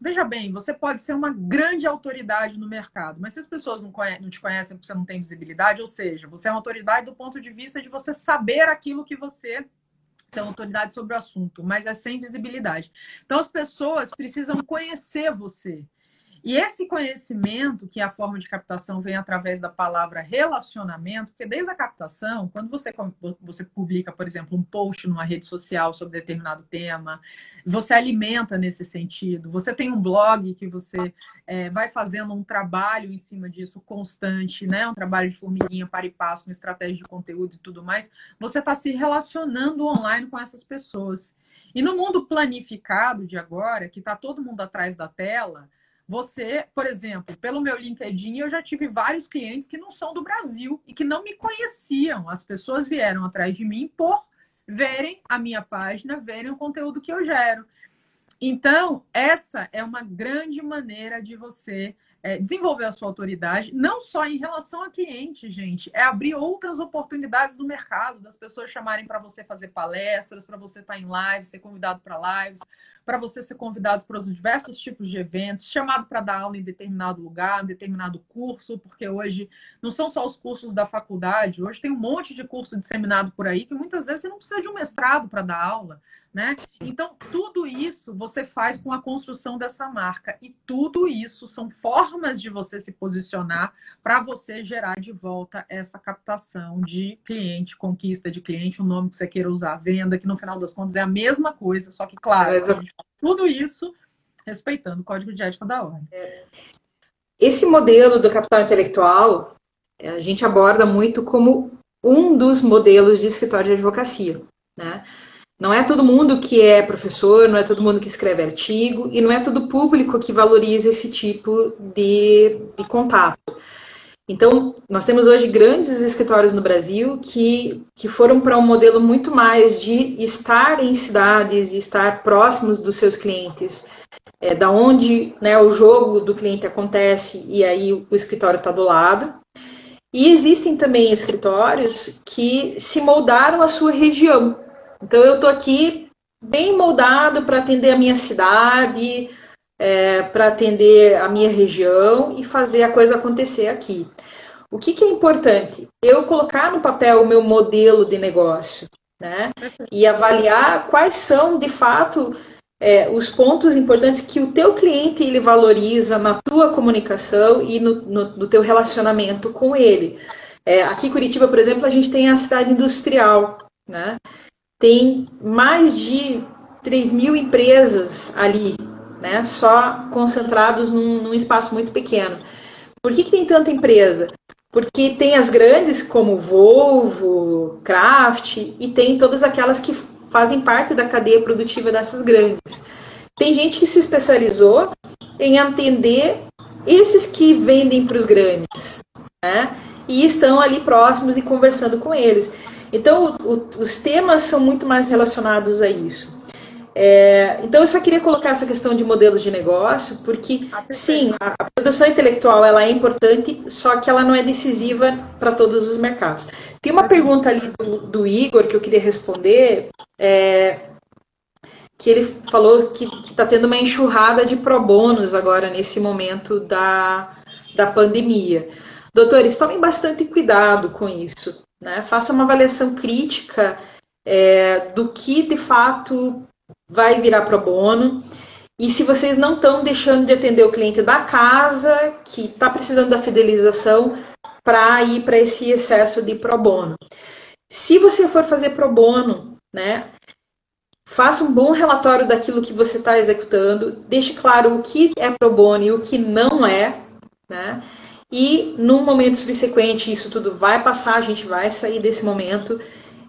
Veja bem, você pode ser uma grande autoridade no mercado, mas se as pessoas não, conhecem, não te conhecem porque você não tem visibilidade, ou seja, você é uma autoridade do ponto de vista de você saber aquilo que você ser uma autoridade sobre o assunto, mas é sem visibilidade. Então, as pessoas precisam conhecer você. E esse conhecimento, que a forma de captação vem através da palavra relacionamento, porque desde a captação, quando você, você publica, por exemplo, um post numa rede social sobre determinado tema, você alimenta nesse sentido, você tem um blog que você é, vai fazendo um trabalho em cima disso constante, né? Um trabalho de formiguinha para e passo, uma estratégia de conteúdo e tudo mais, você está se relacionando online com essas pessoas. E no mundo planificado de agora, que está todo mundo atrás da tela, você, por exemplo, pelo meu LinkedIn, eu já tive vários clientes que não são do Brasil e que não me conheciam. As pessoas vieram atrás de mim por verem a minha página, verem o conteúdo que eu gero. Então, essa é uma grande maneira de você é, desenvolver a sua autoridade, não só em relação a cliente, gente, é abrir outras oportunidades no mercado, das pessoas chamarem para você fazer palestras, para você estar tá em lives, ser convidado para lives, para você ser convidado para os diversos tipos de eventos, chamado para dar aula em determinado lugar, em determinado curso, porque hoje não são só os cursos da faculdade, hoje tem um monte de curso disseminado por aí que muitas vezes você não precisa de um mestrado para dar aula, né? Então, tudo isso você faz com a construção dessa marca e tudo isso são formas de você se posicionar para você gerar de volta essa captação de cliente, conquista de cliente, o nome que você queira usar, venda, que no final das contas é a mesma coisa, só que claro, tudo isso respeitando o código de ética da ordem. Esse modelo do capital intelectual, a gente aborda muito como um dos modelos de escritório de advocacia. Né? Não é todo mundo que é professor, não é todo mundo que escreve artigo, e não é todo público que valoriza esse tipo de, de contato. Então, nós temos hoje grandes escritórios no Brasil que, que foram para um modelo muito mais de estar em cidades e estar próximos dos seus clientes, é, da onde né, o jogo do cliente acontece e aí o escritório está do lado. E existem também escritórios que se moldaram à sua região. Então, eu estou aqui bem moldado para atender a minha cidade, é, para atender a minha região e fazer a coisa acontecer aqui. O que, que é importante? Eu colocar no papel o meu modelo de negócio, né? E avaliar quais são, de fato, é, os pontos importantes que o teu cliente ele valoriza na tua comunicação e no, no, no teu relacionamento com ele. É, aqui em Curitiba, por exemplo, a gente tem a cidade industrial, né? Tem mais de 3 mil empresas ali, né? Só concentrados num, num espaço muito pequeno. Por que, que tem tanta empresa? Porque tem as grandes como Volvo, Kraft e tem todas aquelas que fazem parte da cadeia produtiva dessas grandes. Tem gente que se especializou em atender esses que vendem para os grandes, né? E estão ali próximos e conversando com eles. Então, o, os temas são muito mais relacionados a isso. É, então, eu só queria colocar essa questão de modelos de negócio, porque, ah, sim, a, a, produção intelectual ela é importante, só que ela não é decisiva para todos os mercados. Tem uma pergunta ali do, do Igor que eu queria responder, é, que ele falou que está tendo uma enxurrada de pro bônus agora, nesse momento da, da pandemia. Doutores, tomem bastante cuidado com isso. Né? Faça uma avaliação crítica é, do que de fato vai virar pro bono. E se vocês não estão deixando de atender o cliente da casa, que está precisando da fidelização, para ir para esse excesso de pro bono. Se você for fazer pro bono, né, faça um bom relatório daquilo que você está executando, deixe claro o que é pro bono e o que não é, né? E no momento subsequente isso tudo vai passar, a gente vai sair desse momento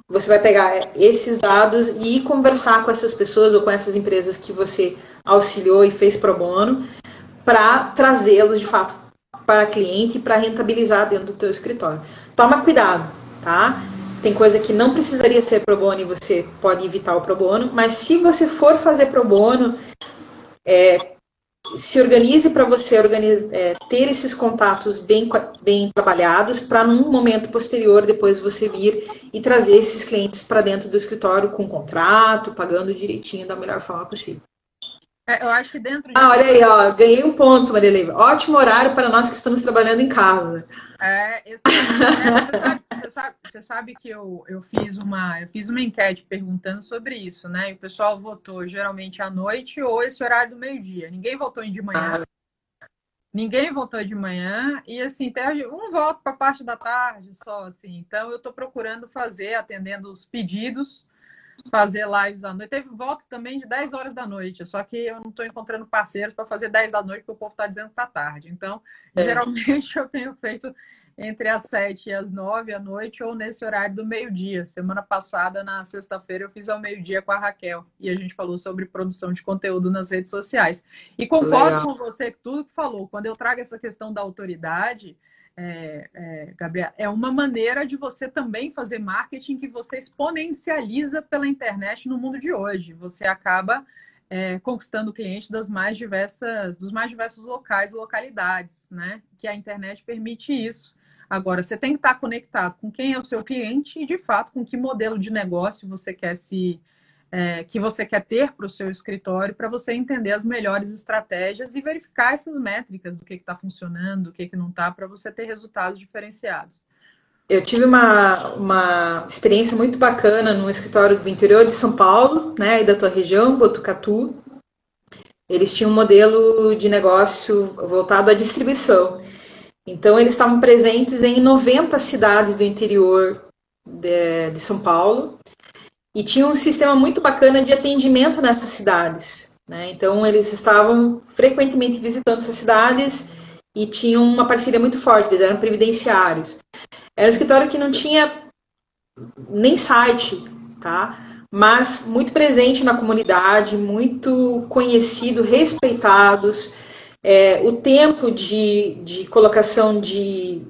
você vai pegar esses dados e conversar com essas pessoas ou com essas empresas que você auxiliou e fez pro bono para trazê-los de fato para cliente para rentabilizar dentro do teu escritório. Toma cuidado, tá? tem coisa que não precisaria ser pro bono e você pode evitar o pro bono, mas se você for fazer pro bono, é, se organize para você organize, é, ter esses contatos bem, bem trabalhados para num momento posterior depois você vir e trazer esses clientes para dentro do escritório com contrato, pagando direitinho da melhor forma possível. É, eu acho que dentro de... Ah, olha aí, ó, ganhei um ponto, Maria Leiva. Ótimo horário para nós que estamos trabalhando em casa. É, esse, é, você, sabe, você, sabe, que eu, eu, fiz uma, eu fiz uma enquete perguntando sobre isso, né? E o pessoal votou geralmente à noite ou esse horário do meio-dia. Ninguém votou de manhã. Ninguém votou de manhã. E assim, tem um voto para parte da tarde só, assim. Então eu estou procurando fazer, atendendo os pedidos fazer lives à noite. Teve voto também de 10 horas da noite, só que eu não estou encontrando parceiros para fazer 10 da noite, porque o povo está dizendo que está tarde. Então, é. geralmente (laughs) eu tenho feito entre as 7 e as 9 à noite ou nesse horário do meio-dia. Semana passada, na sexta-feira, eu fiz ao meio-dia com a Raquel e a gente falou sobre produção de conteúdo nas redes sociais. E concordo Legal. com você que tudo que falou. Quando eu trago essa questão da autoridade, é, é, Gabriel, é uma maneira de você também fazer marketing que você exponencializa pela internet no mundo de hoje. Você acaba é, conquistando clientes das mais diversas, dos mais diversos locais, localidades, né? Que a internet permite isso. Agora, você tem que estar conectado com quem é o seu cliente e, de fato, com que modelo de negócio você quer se é, que você quer ter para o seu escritório para você entender as melhores estratégias e verificar essas métricas do que está funcionando, o que, que não está, para você ter resultados diferenciados. Eu tive uma, uma experiência muito bacana no escritório do interior de São Paulo, né, e da tua região, Botucatu. Eles tinham um modelo de negócio voltado à distribuição. Então, eles estavam presentes em 90 cidades do interior de, de São Paulo e tinha um sistema muito bacana de atendimento nessas cidades. Né? Então, eles estavam frequentemente visitando essas cidades e tinham uma parceria muito forte, eles eram previdenciários. Era um escritório que não tinha nem site, tá? mas muito presente na comunidade, muito conhecido, respeitados. É, o tempo de, de colocação de,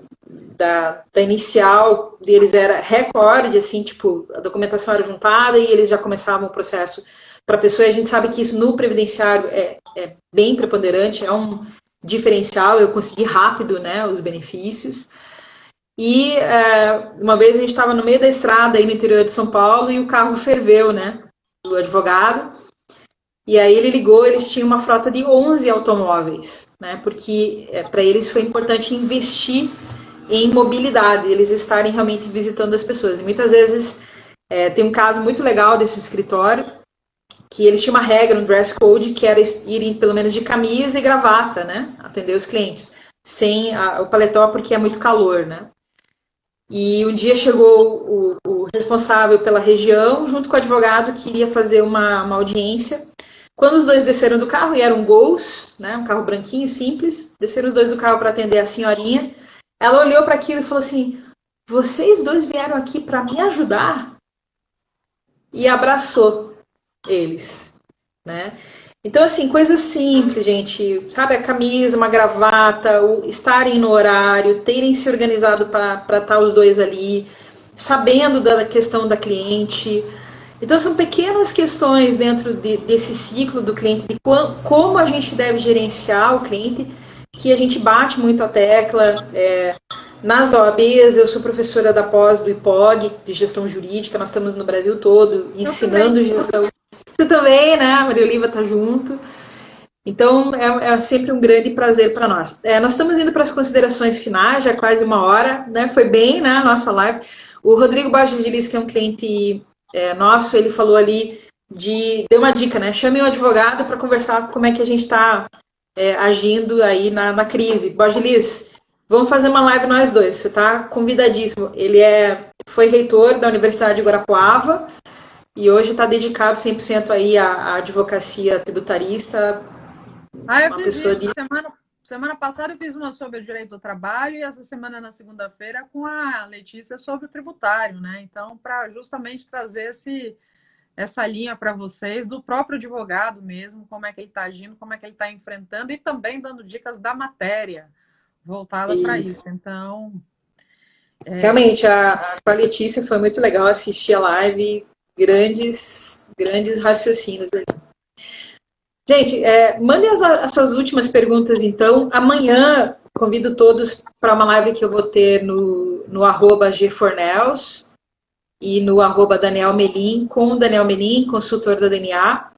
da, da inicial deles era recorde, assim, tipo, a documentação era juntada e eles já começavam o processo para a pessoa. E a gente sabe que isso no previdenciário é, é bem preponderante, é um diferencial. Eu consegui rápido, né, os benefícios. E é, uma vez a gente estava no meio da estrada aí no interior de São Paulo e o carro ferveu, né, do advogado. E aí ele ligou, eles tinham uma frota de 11 automóveis, né, porque é, para eles foi importante investir em mobilidade, eles estarem realmente visitando as pessoas. E muitas vezes é, tem um caso muito legal desse escritório que eles tinham uma regra no dress code que era irem pelo menos de camisa e gravata, né? Atender os clientes, sem a, o paletó porque é muito calor, né? E um dia chegou o, o, responsável pela região, junto com o advogado, que iria fazer uma, uma audiência. Quando os dois desceram do carro, e eram Gols, né, um carro branquinho, simples, desceram os dois do carro para atender a senhorinha, ela olhou para aquilo e falou assim: Vocês dois vieram aqui para me ajudar? E abraçou eles, né? Então, assim, coisas simples, gente. Sabe, a camisa, uma gravata, o estarem no horário, terem se organizado para estar os dois ali, sabendo da questão da cliente. Então, são pequenas questões dentro de, desse ciclo do cliente, de como a gente deve gerenciar o cliente que a gente bate muito a tecla. É, nas OABs, eu sou professora da pós do IPOG, de gestão jurídica, nós estamos no Brasil todo ensinando gestão. Você também, né? A Maria Oliva está junto. Então, é, é, sempre um grande prazer para nós. É, nós estamos indo para as considerações finais, já é quase uma hora, né? Foi bem, né, a nossa live. O Rodrigo Borges de Lis, que é um cliente é, nosso, ele falou ali de... Deu uma dica, né? Chame um advogado para conversar como é que a gente está é, agindo aí na, na crise. Borgelis, vamos fazer uma live nós dois, você está convidadíssimo. Ele é, foi reitor da Universidade de Guarapuava e hoje está dedicado 100% aí à, à advocacia tributarista. Ah, eu fiz isso. De... Semana, semana passada eu fiz uma sobre o direito do trabalho e essa semana, na segunda-feira, com a Letícia sobre o tributário, né? Então, para justamente trazer esse essa linha para vocês do próprio advogado mesmo, como é que ele está agindo, como é que ele está enfrentando e também dando dicas da matéria voltada para isso. Então, É... Realmente, a, a Letícia foi muito legal assistir a live, grandes, grandes raciocínios ali. Gente, é, mandem as, as, suas últimas perguntas, então. Amanhã, convido todos para uma live que eu vou ter no, no arroba gfornels e no arroba Daniel Melim, com Daniel Melim, consultor da DNA.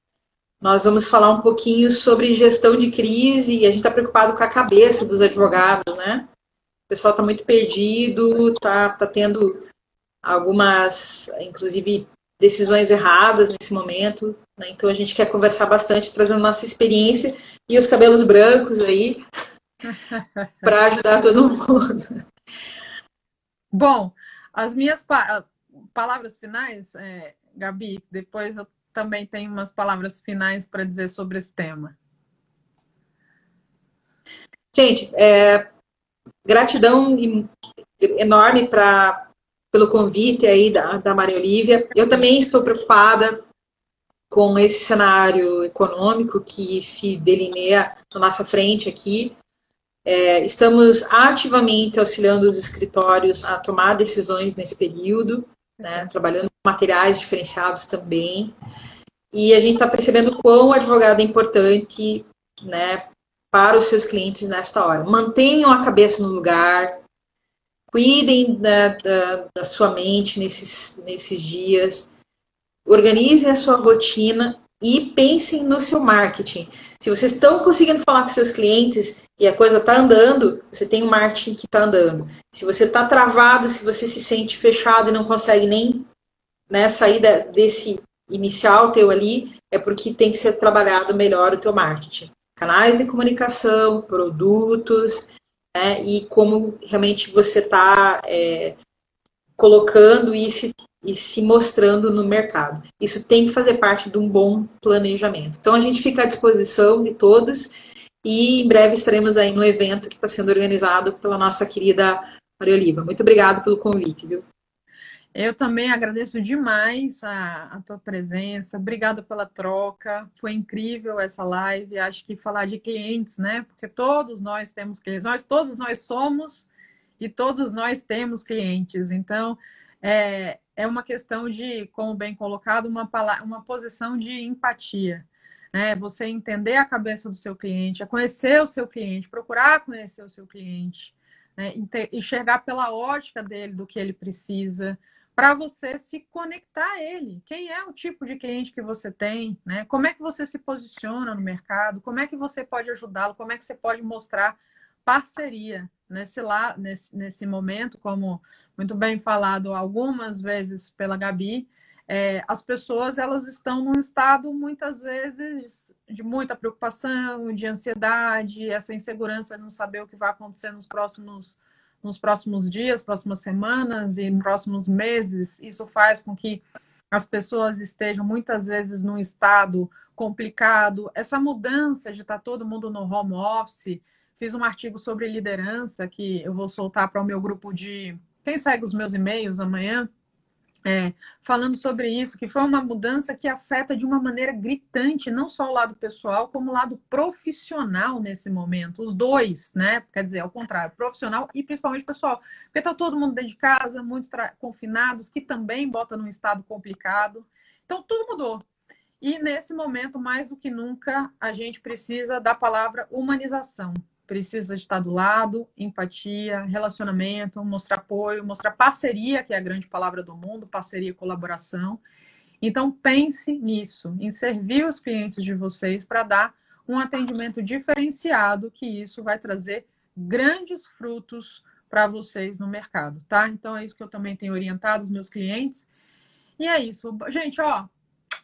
Nós vamos falar um pouquinho sobre gestão de crise e a gente está preocupado com a cabeça dos advogados, né? O pessoal está muito perdido, está tá tendo algumas, inclusive, decisões erradas nesse momento. Né? Então a gente quer conversar bastante, trazendo nossa experiência e os cabelos brancos aí (laughs) para ajudar todo mundo. Bom, as minhas pa palavras finais, é, Gabi, depois eu também tenho umas palavras finais para dizer sobre esse tema. Gente, é, gratidão enorme pra, pelo convite aí da, da Maria Olívia. Eu também estou preocupada com esse cenário econômico que se delineia na nossa frente aqui. É, estamos ativamente auxiliando os escritórios a tomar decisões nesse período né, trabalhando com materiais diferenciados também. E a gente está percebendo quão o advogado é importante né, para os seus clientes nesta hora. Mantenham a cabeça no lugar, cuidem da, da, da sua mente nesses, nesses dias, organizem a sua rotina e pensem no seu marketing. Se vocês estão conseguindo falar com seus clientes e a coisa está andando, você tem um marketing que está andando. Se você está travado, se você se sente fechado e não consegue nem né, sair desse inicial teu ali, é porque tem que ser trabalhado melhor o teu marketing. Canais de comunicação, produtos, né, e como realmente você está é, colocando e se e se mostrando no mercado. Isso tem que fazer parte de um bom planejamento. Então a gente fica à disposição de todos e em breve estaremos aí no evento que está sendo organizado pela nossa querida Maria Oliva. Muito obrigado pelo convite, viu? Eu também agradeço demais a, a tua presença. Obrigada pela troca. Foi incrível essa live. Acho que falar de clientes, né? Porque todos nós temos clientes. Nós todos nós somos e todos nós temos clientes. Então, é, é uma questão de, como bem colocado, uma, uma posição de empatia. Né? Você entender a cabeça do seu cliente, conhecer o seu cliente, procurar conhecer o seu cliente, né? enxergar pela ótica dele do que ele precisa, para você se conectar a ele. Quem é o tipo de cliente que você tem, né? Como é que você se posiciona no mercado? Como é que você pode ajudá-lo? Como é que você pode mostrar parceria nesse, lá, nesse, nesse momento, como muito bem falado algumas vezes pela Gabi, é, as pessoas elas estão num estado muitas vezes de muita preocupação, de ansiedade, essa insegurança de não saber o que vai acontecer nos próximos nos próximos dias, próximas semanas e próximos meses. Isso faz com que as pessoas estejam muitas vezes num estado complicado. Essa mudança de estar todo mundo no home office, Fiz um artigo sobre liderança que eu vou soltar para o meu grupo de. Quem segue os meus e-mails amanhã? É, falando sobre isso, que foi uma mudança que afeta de uma maneira gritante não só o lado pessoal, como o lado profissional nesse momento. Os dois, né? Quer dizer, ao contrário, profissional e principalmente pessoal. Porque está todo mundo dentro de casa, muitos confinados, que também bota num estado complicado. Então, tudo mudou. E nesse momento, mais do que nunca, a gente precisa da palavra humanização precisa estar do lado, empatia, relacionamento, mostrar apoio, mostrar parceria, que é a grande palavra do mundo, parceria e colaboração. Então pense nisso, em servir os clientes de vocês para dar um atendimento diferenciado, que isso vai trazer grandes frutos para vocês no mercado, tá? Então é isso que eu também tenho orientado os meus clientes. E é isso. Gente, ó,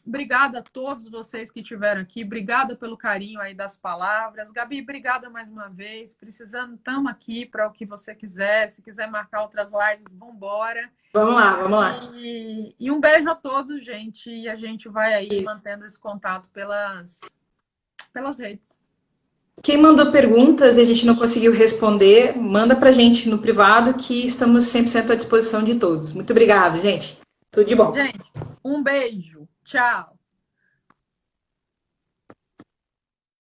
Obrigada a todos vocês que estiveram aqui. Obrigada pelo carinho aí das palavras. Gabi, obrigada mais uma vez. Precisando, estamos aqui para o que você quiser. Se quiser marcar outras lives, vamos embora. Vamos lá, vamos lá. E, e, um beijo a todos, gente. E a gente vai aí mantendo esse contato pelas, pelas redes. Quem mandou perguntas e a gente não conseguiu responder, manda para a gente no privado que estamos 100% à disposição de todos. Muito obrigada, gente. Tudo de bom. Gente, um beijo. Tchau.